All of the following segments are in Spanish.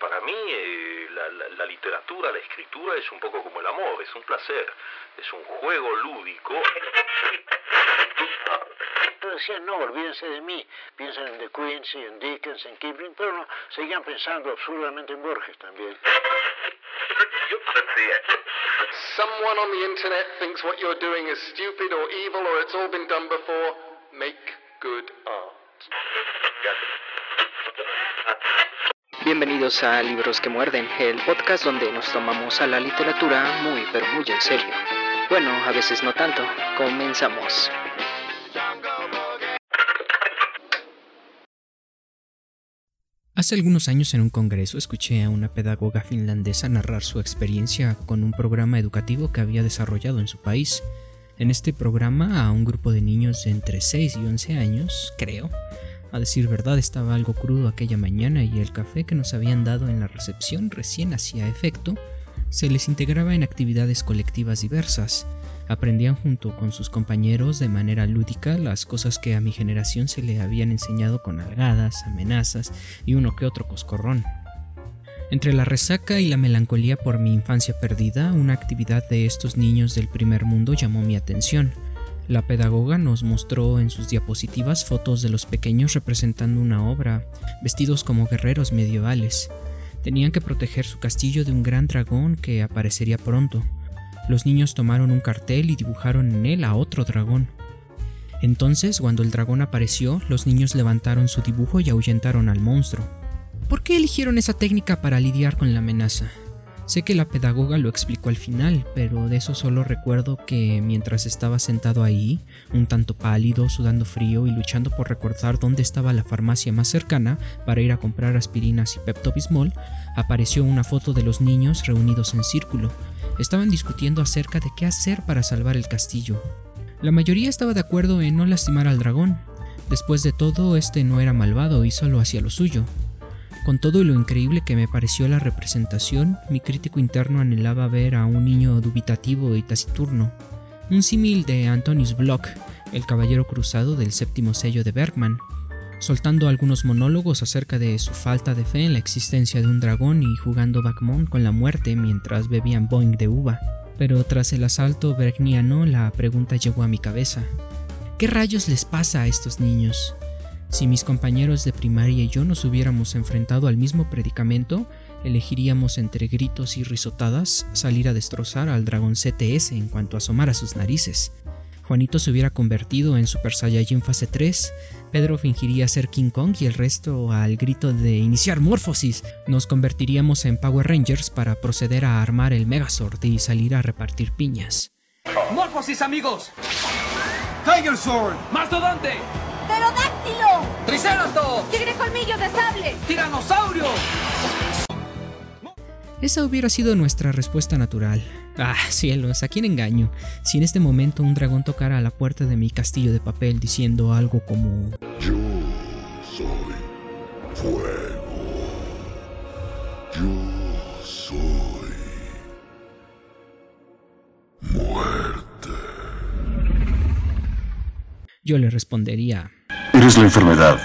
Para mí eh, la, literatura, la escritura es un poco como el amor, es un placer, es un juego lúdico. Decían, no, olvídense de mí, piensen en De Quincy, en Dickens, en Kipling, pero no, seguían pensando absurdamente en Borges también. Someone on the internet thinks what you're doing is stupid or evil or it's all been done before. Make good art. Bienvenidos a Libros que Muerden, el podcast donde nos tomamos a la literatura muy pero muy en serio. Bueno, a veces no tanto. Comenzamos. Hace algunos años en un congreso escuché a una pedagoga finlandesa narrar su experiencia con un programa educativo que había desarrollado en su país. En este programa a un grupo de niños de entre 6 y 11 años, creo. A decir verdad estaba algo crudo aquella mañana y el café que nos habían dado en la recepción recién hacía efecto, se les integraba en actividades colectivas diversas aprendían junto con sus compañeros de manera lúdica las cosas que a mi generación se le habían enseñado con algadas, amenazas y uno que otro coscorrón. Entre la resaca y la melancolía por mi infancia perdida, una actividad de estos niños del primer mundo llamó mi atención. La pedagoga nos mostró en sus diapositivas fotos de los pequeños representando una obra, vestidos como guerreros medievales. Tenían que proteger su castillo de un gran dragón que aparecería pronto. Los niños tomaron un cartel y dibujaron en él a otro dragón. Entonces, cuando el dragón apareció, los niños levantaron su dibujo y ahuyentaron al monstruo. ¿Por qué eligieron esa técnica para lidiar con la amenaza? Sé que la pedagoga lo explicó al final, pero de eso solo recuerdo que mientras estaba sentado ahí, un tanto pálido, sudando frío y luchando por recordar dónde estaba la farmacia más cercana para ir a comprar aspirinas y pepto-bismol, apareció una foto de los niños reunidos en círculo, estaban discutiendo acerca de qué hacer para salvar el castillo. La mayoría estaba de acuerdo en no lastimar al dragón. Después de todo, este no era malvado y solo hacía lo suyo. Con todo y lo increíble que me pareció la representación, mi crítico interno anhelaba ver a un niño dubitativo y taciturno. Un símil de Antonius Block, el caballero cruzado del séptimo sello de Bergman, soltando algunos monólogos acerca de su falta de fe en la existencia de un dragón y jugando backmon con la muerte mientras bebían Boeing de uva. Pero tras el asalto bergniano la pregunta llegó a mi cabeza. ¿Qué rayos les pasa a estos niños? Si mis compañeros de primaria y yo nos hubiéramos enfrentado al mismo predicamento, elegiríamos entre gritos y risotadas salir a destrozar al dragón CTS en cuanto asomara sus narices. Juanito se hubiera convertido en Super Saiyajin fase 3, Pedro fingiría ser King Kong y el resto al grito de iniciar Morphosis nos convertiríamos en Power Rangers para proceder a armar el Megazord y salir a repartir piñas. ¡Morphosis amigos! Tiger Sword, Mastodonte, Pterodáctilo, Triceratops, Tigre colmillo de sable, Tiranosaurio. Esa hubiera sido nuestra respuesta natural. Ah, cielos, ¿a quién engaño? Si en este momento un dragón tocara a la puerta de mi castillo de papel diciendo algo como... Yo soy fuego. Yo soy muerte. Yo le respondería... Eres la enfermedad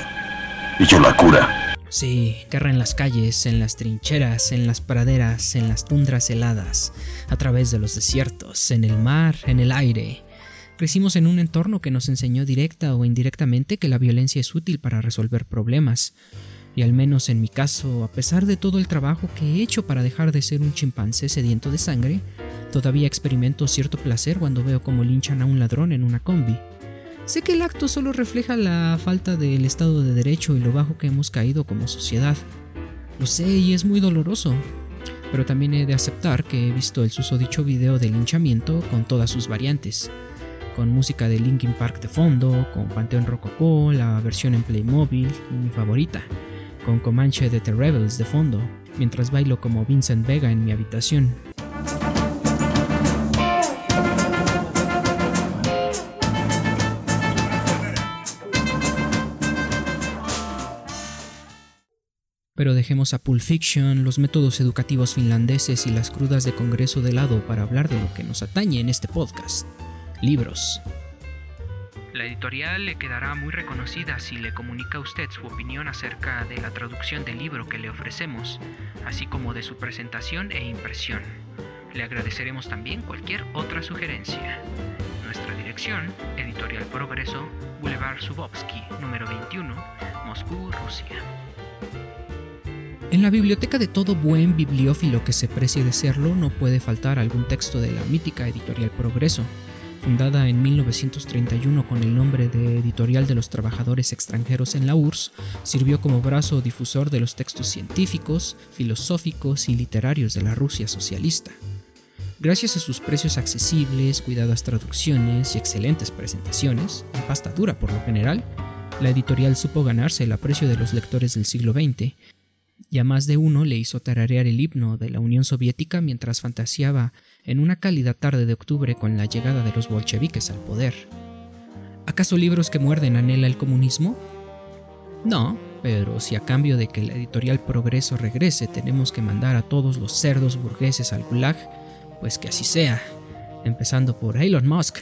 y yo la cura. Sí, guerra en las calles, en las trincheras, en las praderas, en las tundras heladas, a través de los desiertos, en el mar, en el aire. Crecimos en un entorno que nos enseñó directa o indirectamente que la violencia es útil para resolver problemas. Y al menos en mi caso, a pesar de todo el trabajo que he hecho para dejar de ser un chimpancé sediento de sangre, todavía experimento cierto placer cuando veo cómo linchan a un ladrón en una combi. Sé que el acto solo refleja la falta del Estado de Derecho y lo bajo que hemos caído como sociedad. Lo sé y es muy doloroso, pero también he de aceptar que he visto el susodicho video de linchamiento con todas sus variantes, con música de Linkin Park de fondo, con Panteón Rococó, la versión en Playmobil y mi favorita, con Comanche de The Rebels de fondo, mientras bailo como Vincent Vega en mi habitación. Pero dejemos a Pulp Fiction, los métodos educativos finlandeses y las crudas de Congreso de lado para hablar de lo que nos atañe en este podcast. Libros. La editorial le quedará muy reconocida si le comunica a usted su opinión acerca de la traducción del libro que le ofrecemos, así como de su presentación e impresión. Le agradeceremos también cualquier otra sugerencia. Nuestra dirección, Editorial Progreso, Boulevard Zubovsky, número 21, Moscú, Rusia. En la biblioteca de todo buen bibliófilo que se precie de serlo no puede faltar algún texto de la mítica Editorial Progreso, fundada en 1931 con el nombre de Editorial de los Trabajadores Extranjeros en la URSS, sirvió como brazo difusor de los textos científicos, filosóficos y literarios de la Rusia socialista. Gracias a sus precios accesibles, cuidadas traducciones y excelentes presentaciones, en pasta dura por lo general, la editorial supo ganarse el aprecio de los lectores del siglo XX y a más de uno le hizo tararear el himno de la Unión Soviética mientras fantaseaba en una cálida tarde de octubre con la llegada de los bolcheviques al poder. ¿Acaso libros que muerden anhela el comunismo? No, pero si a cambio de que la editorial Progreso regrese tenemos que mandar a todos los cerdos burgueses al gulag, pues que así sea, empezando por Elon Musk.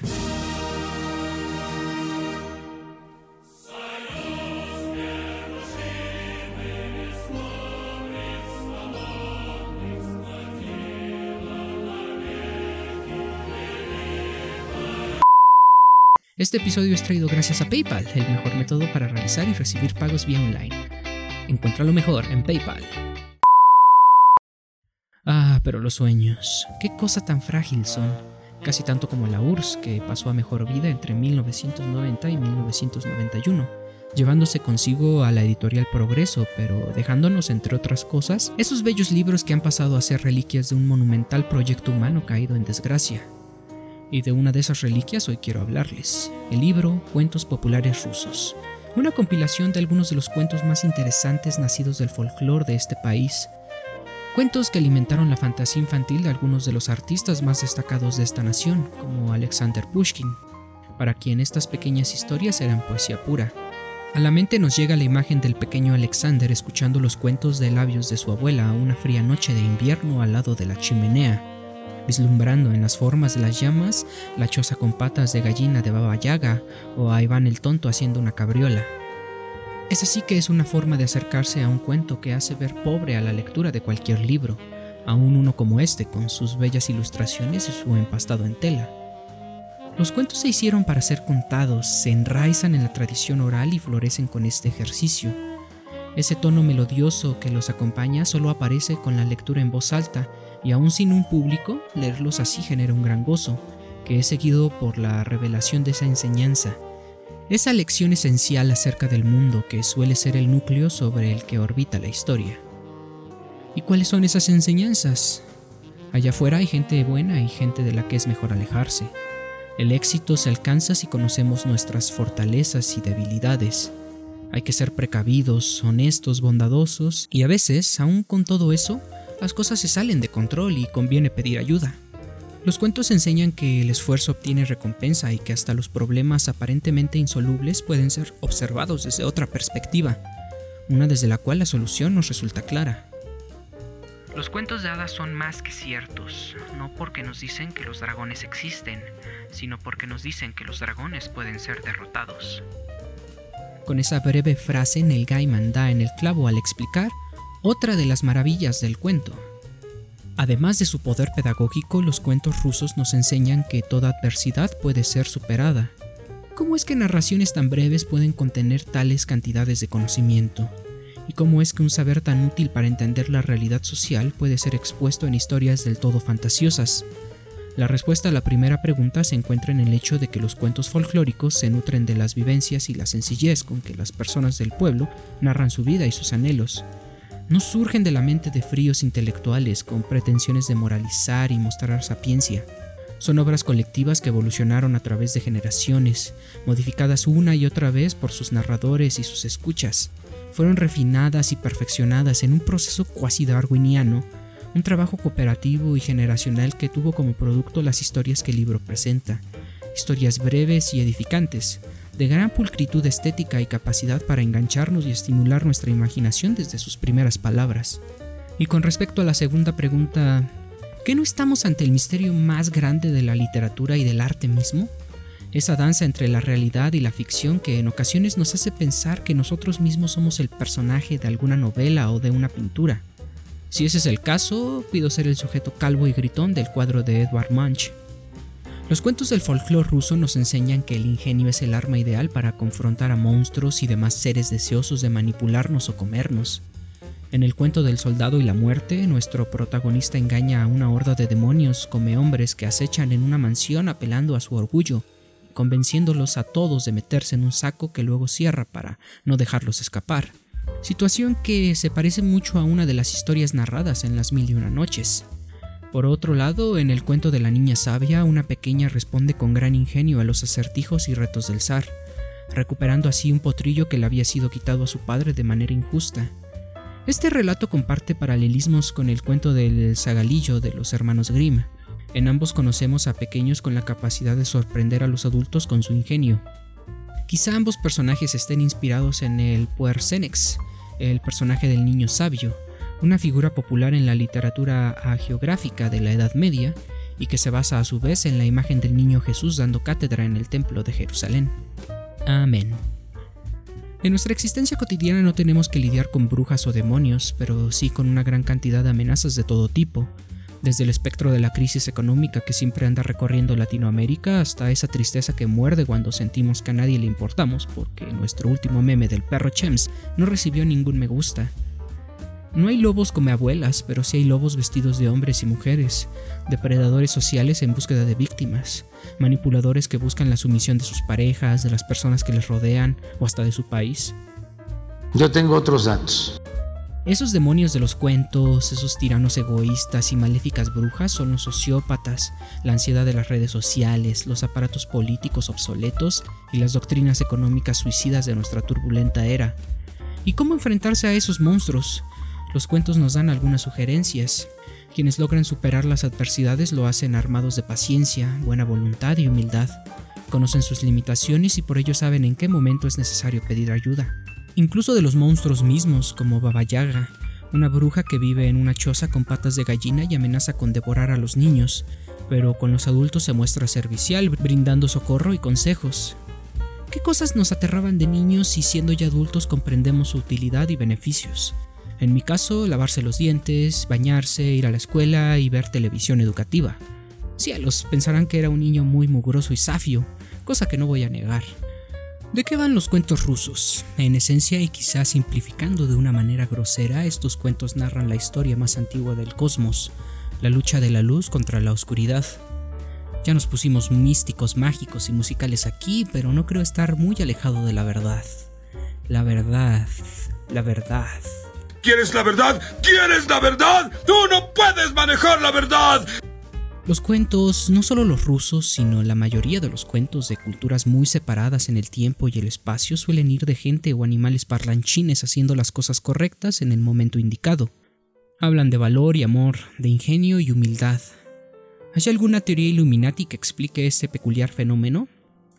Este episodio es traído gracias a PayPal, el mejor método para realizar y recibir pagos vía online. Encuentra lo mejor en PayPal. Ah, pero los sueños, qué cosa tan frágil son, casi tanto como la URSS, que pasó a mejor vida entre 1990 y 1991, llevándose consigo a la editorial Progreso, pero dejándonos, entre otras cosas, esos bellos libros que han pasado a ser reliquias de un monumental proyecto humano caído en desgracia. Y de una de esas reliquias hoy quiero hablarles, el libro Cuentos Populares Rusos, una compilación de algunos de los cuentos más interesantes nacidos del folclore de este país, cuentos que alimentaron la fantasía infantil de algunos de los artistas más destacados de esta nación, como Alexander Pushkin, para quien estas pequeñas historias eran poesía pura. A la mente nos llega la imagen del pequeño Alexander escuchando los cuentos de labios de su abuela una fría noche de invierno al lado de la chimenea, vislumbrando en las formas de las llamas la choza con patas de gallina de Baba Yaga o a Iván el Tonto haciendo una cabriola. Es así que es una forma de acercarse a un cuento que hace ver pobre a la lectura de cualquier libro, aun uno como este, con sus bellas ilustraciones y su empastado en tela. Los cuentos se hicieron para ser contados, se enraizan en la tradición oral y florecen con este ejercicio. Ese tono melodioso que los acompaña solo aparece con la lectura en voz alta y aún sin un público, leerlos así genera un gran gozo, que es seguido por la revelación de esa enseñanza, esa lección esencial acerca del mundo que suele ser el núcleo sobre el que orbita la historia. ¿Y cuáles son esas enseñanzas? Allá afuera hay gente buena y gente de la que es mejor alejarse. El éxito se alcanza si conocemos nuestras fortalezas y debilidades. Hay que ser precavidos, honestos, bondadosos y a veces, aún con todo eso, las cosas se salen de control y conviene pedir ayuda. Los cuentos enseñan que el esfuerzo obtiene recompensa y que hasta los problemas aparentemente insolubles pueden ser observados desde otra perspectiva, una desde la cual la solución nos resulta clara. Los cuentos de hadas son más que ciertos, no porque nos dicen que los dragones existen, sino porque nos dicen que los dragones pueden ser derrotados. Con esa breve frase Neil Gaiman da en el clavo al explicar otra de las maravillas del cuento. Además de su poder pedagógico, los cuentos rusos nos enseñan que toda adversidad puede ser superada. ¿Cómo es que narraciones tan breves pueden contener tales cantidades de conocimiento? ¿Y cómo es que un saber tan útil para entender la realidad social puede ser expuesto en historias del todo fantasiosas? La respuesta a la primera pregunta se encuentra en el hecho de que los cuentos folclóricos se nutren de las vivencias y la sencillez con que las personas del pueblo narran su vida y sus anhelos, no surgen de la mente de fríos intelectuales con pretensiones de moralizar y mostrar sapiencia. Son obras colectivas que evolucionaron a través de generaciones, modificadas una y otra vez por sus narradores y sus escuchas. Fueron refinadas y perfeccionadas en un proceso cuasi darwiniano, un trabajo cooperativo y generacional que tuvo como producto las historias que el libro presenta, historias breves y edificantes, de gran pulcritud estética y capacidad para engancharnos y estimular nuestra imaginación desde sus primeras palabras. Y con respecto a la segunda pregunta, ¿qué no estamos ante el misterio más grande de la literatura y del arte mismo? esa danza entre la realidad y la ficción que en ocasiones nos hace pensar que nosotros mismos somos el personaje de alguna novela o de una pintura. Si ese es el caso, pido ser el sujeto calvo y gritón del cuadro de Edward Munch. Los cuentos del folclore ruso nos enseñan que el ingenio es el arma ideal para confrontar a monstruos y demás seres deseosos de manipularnos o comernos. En el cuento del soldado y la muerte, nuestro protagonista engaña a una horda de demonios come hombres que acechan en una mansión apelando a su orgullo, convenciéndolos a todos de meterse en un saco que luego cierra para no dejarlos escapar. Situación que se parece mucho a una de las historias narradas en las mil y una noches. Por otro lado, en el cuento de la niña sabia, una pequeña responde con gran ingenio a los acertijos y retos del zar, recuperando así un potrillo que le había sido quitado a su padre de manera injusta. Este relato comparte paralelismos con el cuento del zagalillo de los hermanos Grimm. En ambos conocemos a pequeños con la capacidad de sorprender a los adultos con su ingenio. Quizá ambos personajes estén inspirados en el Puercenex, el personaje del niño sabio, una figura popular en la literatura geográfica de la Edad Media y que se basa a su vez en la imagen del niño Jesús dando cátedra en el Templo de Jerusalén. Amén. En nuestra existencia cotidiana no tenemos que lidiar con brujas o demonios, pero sí con una gran cantidad de amenazas de todo tipo, desde el espectro de la crisis económica que siempre anda recorriendo Latinoamérica hasta esa tristeza que muerde cuando sentimos que a nadie le importamos porque nuestro último meme del perro Chems no recibió ningún me gusta. No hay lobos como abuelas, pero sí hay lobos vestidos de hombres y mujeres, depredadores sociales en búsqueda de víctimas, manipuladores que buscan la sumisión de sus parejas, de las personas que les rodean o hasta de su país. Yo tengo otros datos. Esos demonios de los cuentos, esos tiranos egoístas y maléficas brujas son los sociópatas, la ansiedad de las redes sociales, los aparatos políticos obsoletos y las doctrinas económicas suicidas de nuestra turbulenta era. ¿Y cómo enfrentarse a esos monstruos? Los cuentos nos dan algunas sugerencias. Quienes logran superar las adversidades lo hacen armados de paciencia, buena voluntad y humildad. Conocen sus limitaciones y por ello saben en qué momento es necesario pedir ayuda. Incluso de los monstruos mismos, como Baba Yaga, una bruja que vive en una choza con patas de gallina y amenaza con devorar a los niños, pero con los adultos se muestra servicial, brindando socorro y consejos. ¿Qué cosas nos aterraban de niños y siendo ya adultos comprendemos su utilidad y beneficios? En mi caso, lavarse los dientes, bañarse, ir a la escuela y ver televisión educativa. Cielos, pensarán que era un niño muy mugroso y safio, cosa que no voy a negar. ¿De qué van los cuentos rusos? En esencia y quizás simplificando de una manera grosera, estos cuentos narran la historia más antigua del cosmos, la lucha de la luz contra la oscuridad. Ya nos pusimos místicos, mágicos y musicales aquí, pero no creo estar muy alejado de la verdad. La verdad, la verdad. ¿Quieres la verdad? ¿Quieres la verdad? ¡Tú no puedes manejar la verdad! Los cuentos, no solo los rusos, sino la mayoría de los cuentos de culturas muy separadas en el tiempo y el espacio suelen ir de gente o animales parlanchines haciendo las cosas correctas en el momento indicado. Hablan de valor y amor, de ingenio y humildad. ¿Hay alguna teoría Illuminati que explique ese peculiar fenómeno?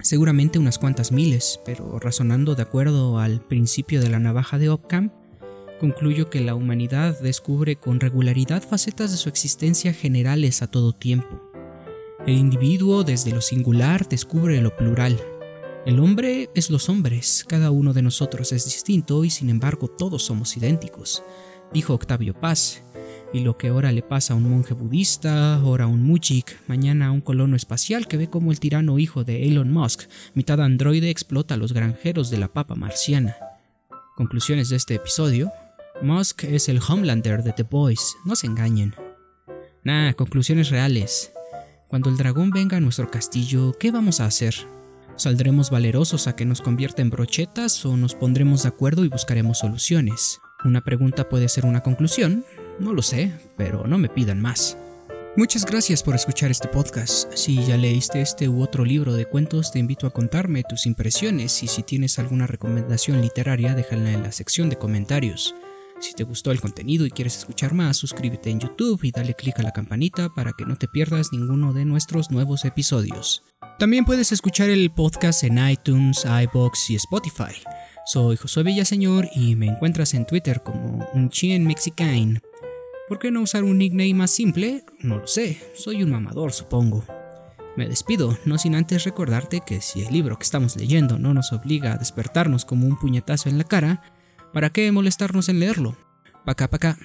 Seguramente unas cuantas miles, pero razonando de acuerdo al principio de la navaja de Occam, concluyo que la humanidad descubre con regularidad facetas de su existencia generales a todo tiempo. El individuo desde lo singular descubre lo plural. El hombre es los hombres, cada uno de nosotros es distinto y sin embargo todos somos idénticos, dijo Octavio Paz. Y lo que ahora le pasa a un monje budista, ahora a un mujik, mañana a un colono espacial que ve como el tirano hijo de Elon Musk, mitad androide, explota a los granjeros de la papa marciana. Conclusiones de este episodio. Musk es el Homelander de The Boys, no se engañen. Nah, conclusiones reales. Cuando el dragón venga a nuestro castillo, ¿qué vamos a hacer? ¿Saldremos valerosos a que nos convierta en brochetas o nos pondremos de acuerdo y buscaremos soluciones? Una pregunta puede ser una conclusión, no lo sé, pero no me pidan más. Muchas gracias por escuchar este podcast. Si ya leíste este u otro libro de cuentos, te invito a contarme tus impresiones y si tienes alguna recomendación literaria, déjala en la sección de comentarios. Si te gustó el contenido y quieres escuchar más, suscríbete en YouTube y dale click a la campanita para que no te pierdas ninguno de nuestros nuevos episodios. También puedes escuchar el podcast en iTunes, iBox y Spotify. Soy Josué Villaseñor y me encuentras en Twitter como un chien mexican. ¿Por qué no usar un nickname más simple? No lo sé, soy un mamador supongo. Me despido, no sin antes recordarte que si el libro que estamos leyendo no nos obliga a despertarnos como un puñetazo en la cara, ¿para qué molestarnos en leerlo? Pa' acá, pa' acá.